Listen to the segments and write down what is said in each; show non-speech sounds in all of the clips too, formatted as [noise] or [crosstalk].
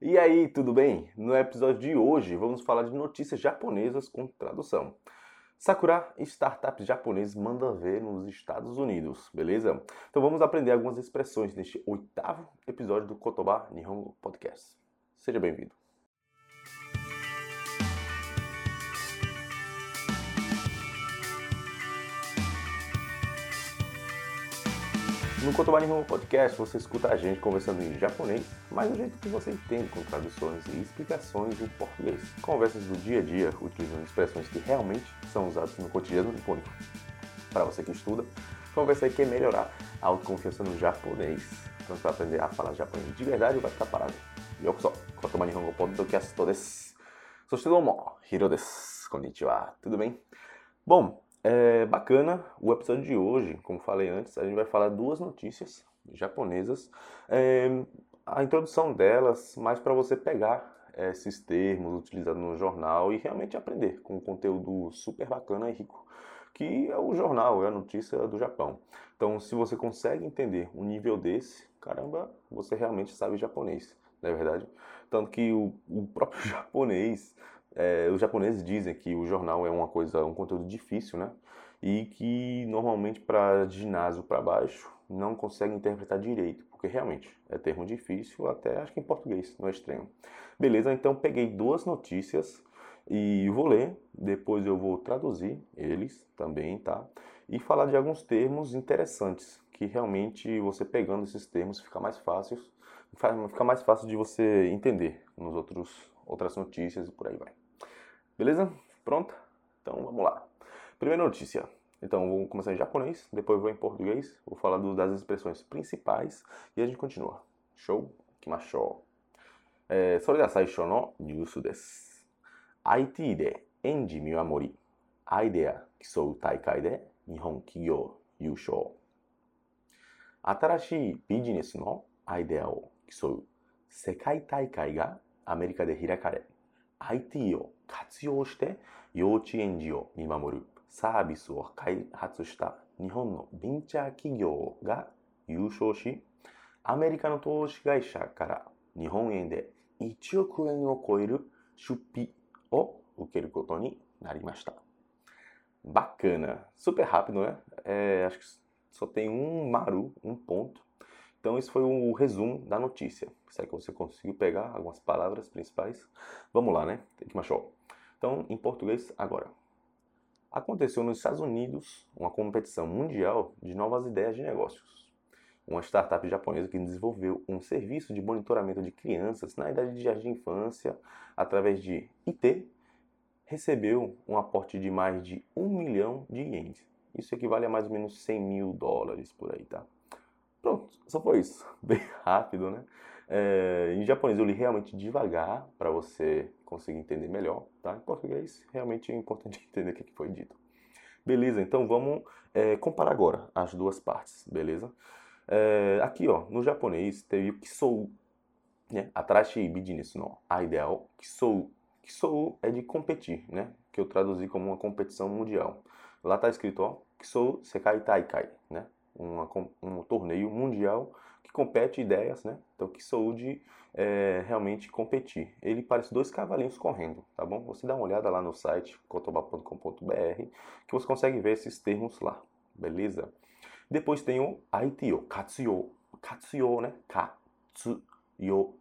E aí, tudo bem? No episódio de hoje vamos falar de notícias japonesas com tradução. Sakura, startup japonês, manda ver nos Estados Unidos, beleza? Então vamos aprender algumas expressões neste oitavo episódio do Kotoba Nihongo Podcast. Seja bem-vindo. No Kotoba Nihongo Podcast você escuta a gente conversando em japonês, mas do jeito que você entende, com traduções e explicações em português. Conversas do dia a dia, utilizando expressões que realmente são usadas no cotidiano nipônico. Para você que estuda, conversa aí quer melhorar a autoconfiança no japonês. Então você vai aprender a falar japonês de verdade ou vai ficar parado. Yokoso, Kotoba Nihongo Podcast desu. そしてどうも、ヒロです。こんにちは。Tudo bem? Bom, é bacana o episódio de hoje, como falei antes, a gente vai falar duas notícias japonesas. É, a introdução delas, mais para você pegar esses termos utilizados no jornal e realmente aprender com um conteúdo super bacana e rico, que é o jornal, é a notícia do Japão. Então, se você consegue entender um nível desse, caramba, você realmente sabe japonês, não é verdade? Tanto que o, o próprio [laughs] japonês é, os japoneses dizem que o jornal é uma coisa, um conteúdo difícil, né? E que normalmente para ginásio para baixo não consegue interpretar direito, porque realmente é termo difícil, até acho que em português, no extremo. Beleza, então peguei duas notícias e vou ler, depois eu vou traduzir eles também, tá? E falar de alguns termos interessantes, que realmente você pegando esses termos fica mais fácil, fica mais fácil de você entender nos outros outras notícias e por aí vai. Beleza? Pronta? Então vamos lá. Primeira notícia. Então vou começar em japonês, depois vou em português, vou falar do, das expressões principais e a gente continua. Show? Ikimashou. É, それでは最初のニュースです。IT で園児見守り、アイデア競う大会で日本企業優勝。新しいビジネスのアイデアを競う世界大会がアメリカで開かれ、 IT を活用して幼稚園児を見守るサービスを開発した日本のベンチャー企業が優勝し、アメリカの投資会社から日本円で1億円を超える出費を受けることになりました。Bacana, super rápido, né? É, acho que só tem um maru, um ponto. Então, esse foi o resumo da notícia. Será que você conseguiu pegar algumas palavras principais? Vamos lá, né? Tem que machou. Então, em português, agora. Aconteceu nos Estados Unidos uma competição mundial de novas ideias de negócios. Uma startup japonesa que desenvolveu um serviço de monitoramento de crianças na idade de jardim de infância através de IT recebeu um aporte de mais de um milhão de ienes. Isso equivale a mais ou menos 100 mil dólares por aí, tá? Pronto, só foi isso. [laughs] Bem rápido, né? É, em japonês eu li realmente devagar para você conseguir entender melhor, tá? Em português realmente é importante [laughs] entender o que foi dito. Beleza, então vamos é, comparar agora as duas partes, beleza? É, aqui, ó, no japonês teve o kisou, né? Atarashi business no ideal, kisou. Kisou é de competir, né? Que eu traduzi como uma competição mundial. Lá tá escrito, ó, kisou sekai taikai, né? Uma, um torneio mundial que compete ideias, né? Então, que saúde é realmente competir. Ele parece dois cavalinhos correndo, tá bom? Você dá uma olhada lá no site kotoba.com.br que você consegue ver esses termos lá, beleza? Depois tem o ITO, katsuyo, katsuyo, né? Katsuyo.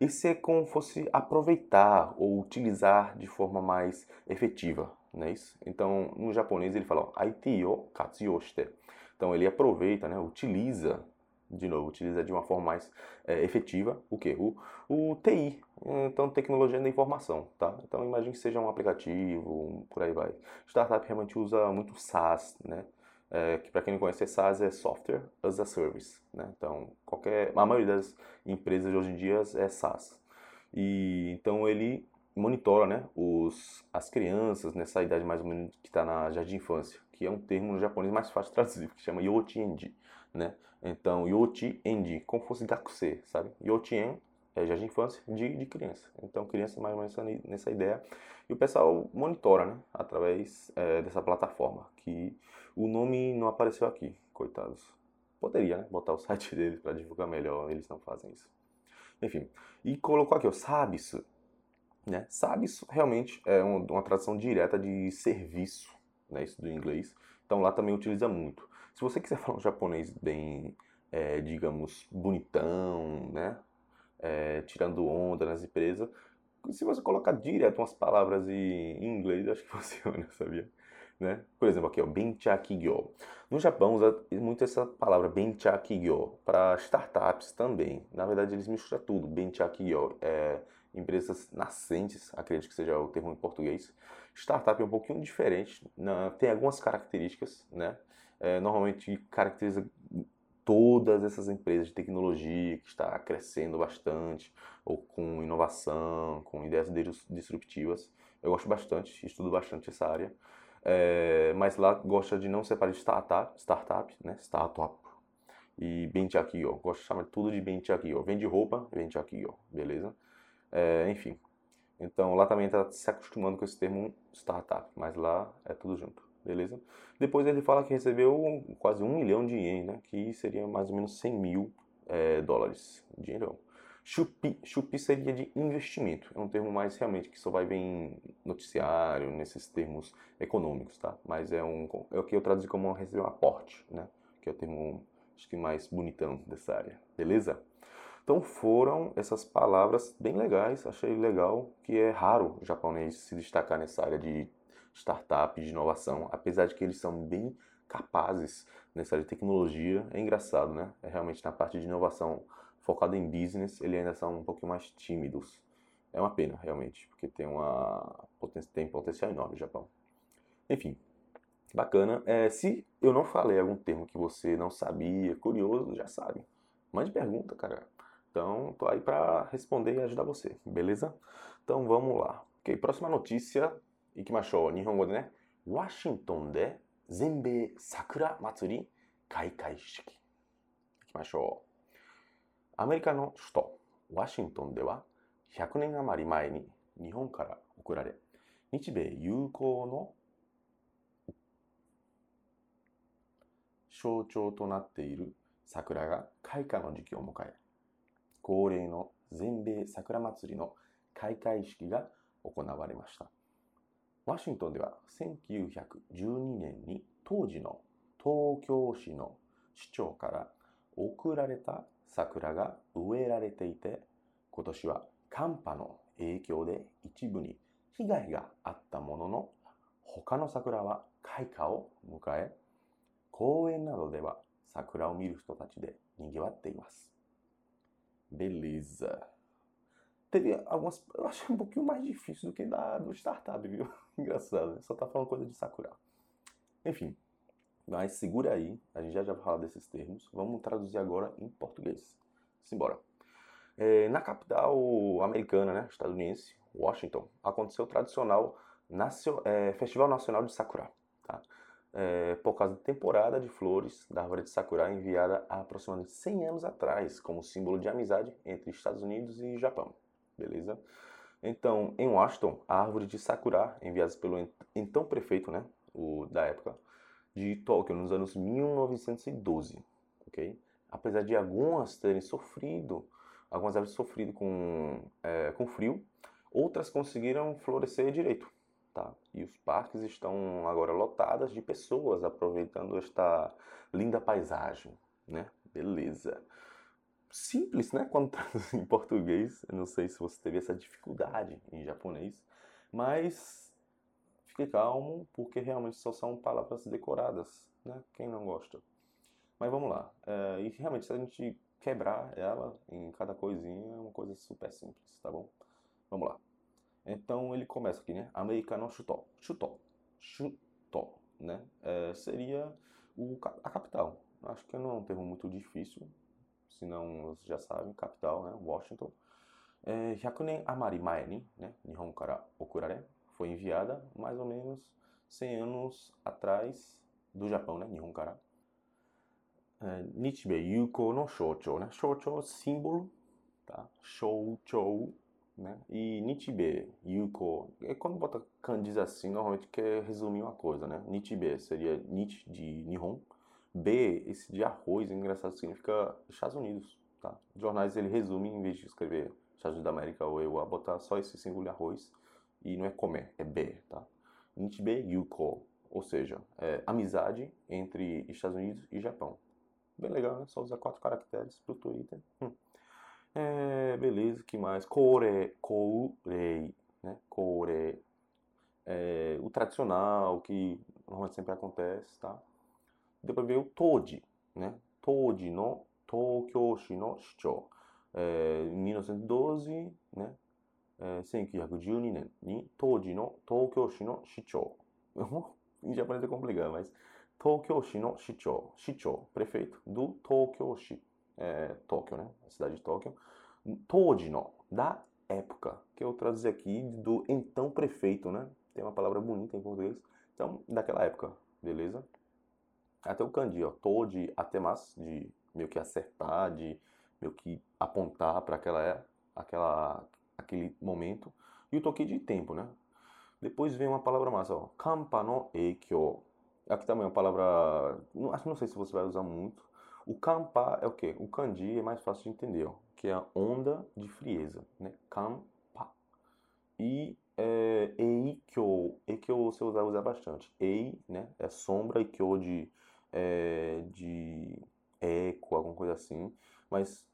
Esse é como fosse aproveitar ou utilizar de forma mais efetiva, não é isso? Então, no japonês ele fala ITO katsuyo shite. Então ele aproveita, né, utiliza, de novo, utiliza de uma forma mais é, efetiva o que? O, o TI, então tecnologia da informação, tá? Então imagine que seja um aplicativo, por aí vai. Startup realmente usa muito SaaS, né? É, que para quem não conhece, SaaS é Software as a Service, né? Então qualquer, a maioria das empresas de hoje em dia é SaaS. E então ele monitora, né, os, as crianças nessa idade mais ou menos que está na jardim de infância que é um termo no japonês mais fácil de traduzir, que chama Yochiendi, né? Então, Yochiendi, como fosse Gakusei, sabe? Yochien é jardim de infância de, de criança. Então, criança mais ou menos nessa ideia. E o pessoal monitora, né? Através é, dessa plataforma, que o nome não apareceu aqui, coitados. Poderia, né? Botar o [laughs] site deles para divulgar melhor, eles não fazem isso. Enfim, e colocou aqui, ó, sabe-se. Né? Sabe-se realmente é uma, uma tradução direta de serviço, né? Do inglês. Então lá também utiliza muito. Se você quiser [laughs] falar um japonês bem, é, digamos, bonitão, né? É, tirando onda nas empresas, se você colocar direto umas palavras em inglês, acho que [laughs] funciona, sabia? Né? Por exemplo, aqui, ó, Benchakigyo. No Japão usa muito essa palavra Benchakigyo para startups também. Na verdade, eles misturam tudo. Benchakigyo é empresas nascentes, acredito que seja o termo em português. Startup é um pouquinho diferente, tem algumas características, né? É, normalmente caracteriza todas essas empresas de tecnologia que está crescendo bastante, ou com inovação, com ideias disruptivas. Eu gosto bastante, estudo bastante essa área. É, mas lá gosta de não separar de startup, startup, né? Startup. E Benchakio. Gosto de chamar tudo de Benchakio. Vende roupa, Benchakio. Beleza? É, enfim. Então lá também está se acostumando com esse termo startup. Mas lá é tudo junto beleza? Depois ele fala que recebeu quase um milhão de ien, né? Que seria mais ou menos 100 mil é, dólares. Dinheiro. Chupi, chupi seria de investimento. É um termo mais realmente que só vai vir em noticiário, nesses termos econômicos, tá? Mas é, um, é o que eu traduzi como receber um aporte, né? Que é o termo, acho que mais bonitão dessa área, beleza? Então foram essas palavras bem legais, achei legal, que é raro o japonês se destacar nessa área de startup, de inovação, apesar de que eles são bem capazes nessa área de tecnologia, é engraçado, né? É realmente na parte de inovação focada em business, eles ainda são um pouquinho mais tímidos. É uma pena, realmente, porque tem, uma, tem potencial enorme no Japão. Enfim, bacana. É, se eu não falei algum termo que você não sabia, curioso, já sabe. Mande pergunta, cara. Então, tô aí para responder e ajudar você, beleza? Então, vamos lá. Ok, próxima notícia 行きましょう。日本語でね。ワシントンで全米桜祭り開会式。行きましょう。アメリカの首都ワシントンでは100年余り前に日本から送られ、日米友好の象徴となっている桜が開花の時期を迎え、恒例の全米桜祭りの開会式が行われました。ワシントンでは1912年に当時の東京市の市長から送られた桜が植えられていて、今年は寒波の影響で一部に被害があったものの、他の桜は開花を迎え、公園などでは桜を見る人たちで賑わっています。Beleza. Teve algumas. Eu achei um pouquinho mais difícil do que da do startup, viu? [laughs] Engraçado? Só tá falando coisa de Sakura. Enfim. Mas segura aí, a gente já já fala desses termos. Vamos traduzir agora em português. Simbora. É, na capital americana, né, estadunidense, Washington, aconteceu o tradicional Nacio, é, Festival Nacional de Sakura. É, por causa da temporada de flores da árvore de Sakura enviada há aproximadamente 100 anos atrás, como símbolo de amizade entre Estados Unidos e Japão beleza? Então, em Washington, a árvore de sakura, enviada pelo então prefeito, né, o, da época, de Tóquio, nos anos 1912, ok? Apesar de algumas terem sofrido, algumas árvores sofrido com, é, com frio, outras conseguiram florescer direito, tá? E os parques estão agora lotados de pessoas aproveitando esta linda paisagem, né? Beleza simples, né? Quando traduz [laughs] em português. Eu não sei se você teve essa dificuldade em japonês, mas fique calmo, porque realmente só são palavras decoradas, né? Quem não gosta? Mas vamos lá. É, e realmente, se a gente quebrar ela em cada coisinha, é uma coisa super simples, tá bom? Vamos lá. Então ele começa aqui, né? Americano chuto. Chuto. Chuto, né? É, seria o, a capital. Acho que não é um termo muito difícil, se não vocês já sabem, capital, né, Washington. É, 100年余り前に、ね、日本から送られ、foi enviada mais ou menos 100 anos atrás do Japão, né, 日本から。É, 日米友好の象徴ね。象徴、símbolo, tá? 象徴 né? E Nichibe, Yuko, é quando bota kanjis assim, normalmente quer resumir uma coisa, né? Nichibe seria Nich de Nihon, B, esse de arroz, engraçado, significa Estados Unidos, tá? Jornais ele resume, em vez de escrever Estados Unidos da América ou eu, a botar só esse símbolo de arroz e não é comer, é ber, tá? Nichibe Yuko, ou seja, é, amizade entre Estados Unidos e Japão. Bem legal, né? Só usar quatro caracteres pro Twitter. Hum. É, beleza, que mais? Kore, kourei, né? Kore. É, o tradicional, que normalmente sempre acontece, tá? Depois veio o Toji, né? Toji no Tokyoshi no Shicho. É, em 1912, né? É, 1912年に当時の東京市の市長 [laughs] em japonês é complicado, mas Tokyoshi no Shicho, Shicho, prefeito do Tokyoshi, é, Tóquio, né? A cidade de Tóquio. Toji no, da época, que eu traduzi aqui do então prefeito, né? Tem uma palavra bonita em português. Então, daquela época, beleza? Até o kanji, ó, Toji atemas, de meio que acertar, de meio que apontar para aquela, aquela, aquele momento. E o toki de tempo, né? Depois vem uma palavra massa, ó, kampa no eikyo. Aqui também é uma palavra, não, não sei se você vai usar muito. O kampa é o quê? O kanji é mais fácil de entender, ó, que é a onda de frieza, né? Kampa. E é, eikyo, eikyo você vai usar bastante. Ei, né? É sombra, e de, é, de eco, alguma coisa assim. Mas,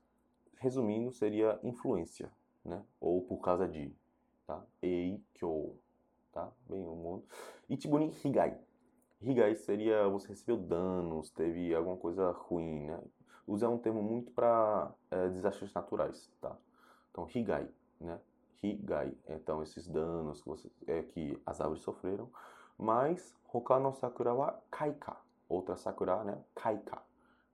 resumindo, seria influência, né? Ou por causa de, tá? Eikyo, tá? Bem, o mundo. Ichibuni higai. Higai seria você recebeu danos, teve alguma coisa ruim, né? Usa um termo muito para é, desastres naturais, tá? Então, higai, né? Higai. Então, esses danos que, você, é, que as árvores sofreram. Mas, Hoka no Sakura wa kaika. Outra Sakura, né? Kaika.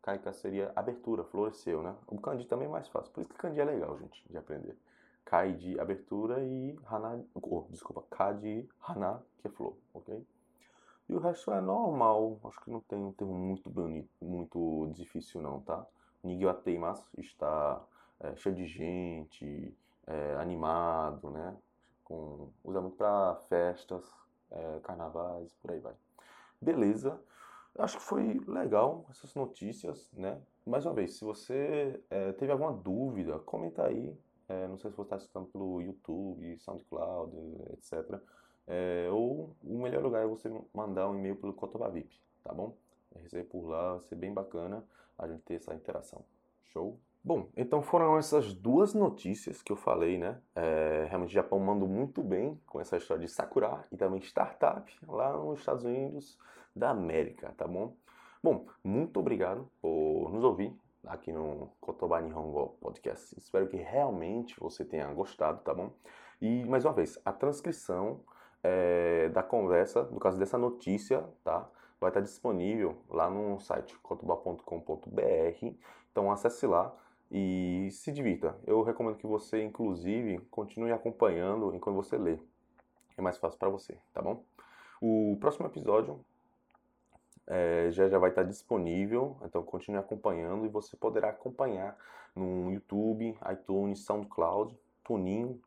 Kaika seria abertura, floresceu, né? O kanji também é mais fácil. Por isso que kanji é legal, gente, de aprender. Kai de abertura e Hana, oh, desculpa, Ka de Hana, que é flor, ok? E o resto é normal, acho que não tem um termo muito bonito, muito difícil não, tá? Nigiwateimasu está é, cheio de gente, é, animado, né? Com, usa muito para festas, é, carnavais, por aí vai. Beleza, acho que foi legal essas notícias, né? Mais uma vez, se você é, teve alguma dúvida, comenta aí, é, não sei se você está assistindo pelo YouTube, SoundCloud, etc. É, ou o melhor lugar é você mandar um e-mail pelo Cotoba VIP, tá bom? Receber por lá, vai ser bem bacana a gente ter essa interação. Show? Bom, então foram essas duas notícias que eu falei, né? É, realmente o Japão manda muito bem com essa história de Sakura e também startup lá nos Estados Unidos da América, tá bom? Bom, muito obrigado por nos ouvir aqui no Kotoba Nihongo Podcast. Espero que realmente você tenha gostado, tá bom? E mais uma vez, a transcrição é, da conversa, no caso dessa notícia, tá? Vai estar disponível lá no site kotoba.com.br. Então acesse lá e se divirta. Eu recomendo que você, inclusive, continue acompanhando enquanto você lê. É mais fácil para você, tá bom? O próximo episódio é, já, já vai estar disponível, então continue acompanhando e você poderá acompanhar no YouTube, iTunes, SoundCloud, Tunin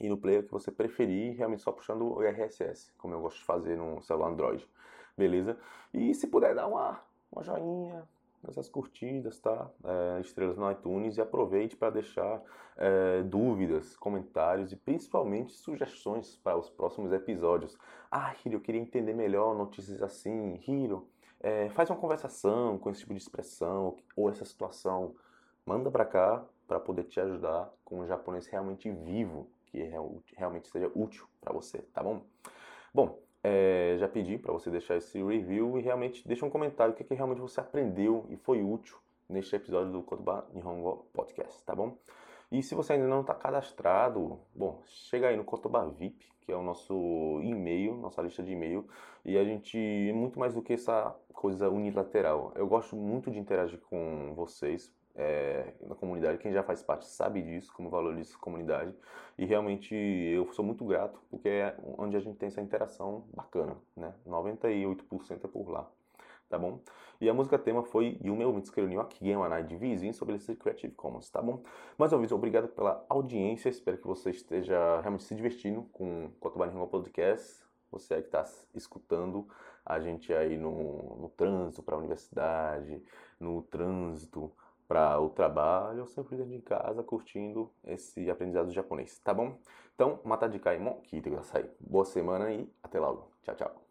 e no player que você preferir, realmente só puxando o RSS, como eu gosto de fazer no celular Android, beleza? E se puder dar uma, uma joinha, essas curtidas, tá? É, estrelas no iTunes e aproveite para deixar é, dúvidas, comentários e principalmente sugestões para os próximos episódios. Ah, Hiro, eu queria entender melhor notícias assim. Hiro, é, faz uma conversação com esse tipo de expressão ou essa situação. Manda para cá para poder te ajudar com um japonês realmente vivo, que realmente seja útil para você, tá bom? Bom, é, já pedi para você deixar esse review e realmente deixa um comentário o que, é que realmente você aprendeu e foi útil neste episódio do Kotoba Nihongo Podcast, tá bom? E se você ainda não está cadastrado, bom, chega aí no Kotoba VIP, que é o nosso e-mail, nossa lista de e-mail, e a gente é muito mais do que essa coisa unilateral. Eu gosto muito de interagir com vocês, é, na comunidade. Quem já faz parte sabe disso, como valoriza a comunidade. E realmente eu sou muito grato, porque é onde a gente tem essa interação bacana, né? 98% é por lá. Tá bom? E a música tema foi Yume o Mitsukeru ni wa Kigen wa Nai de Vizinho sobre esse Creative Commons, tá bom? Mais uma vez, obrigado pela audiência. Espero que você esteja realmente se divertindo com o Hima Podcast. Você aí que está escutando a gente aí no, no trânsito para a universidade, no trânsito para o trabalho ou sempre dentro de casa curtindo esse aprendizado japonês, tá bom? Então, mata de kai mo kite kudasai. Boa semana e até logo. Tchau, tchau.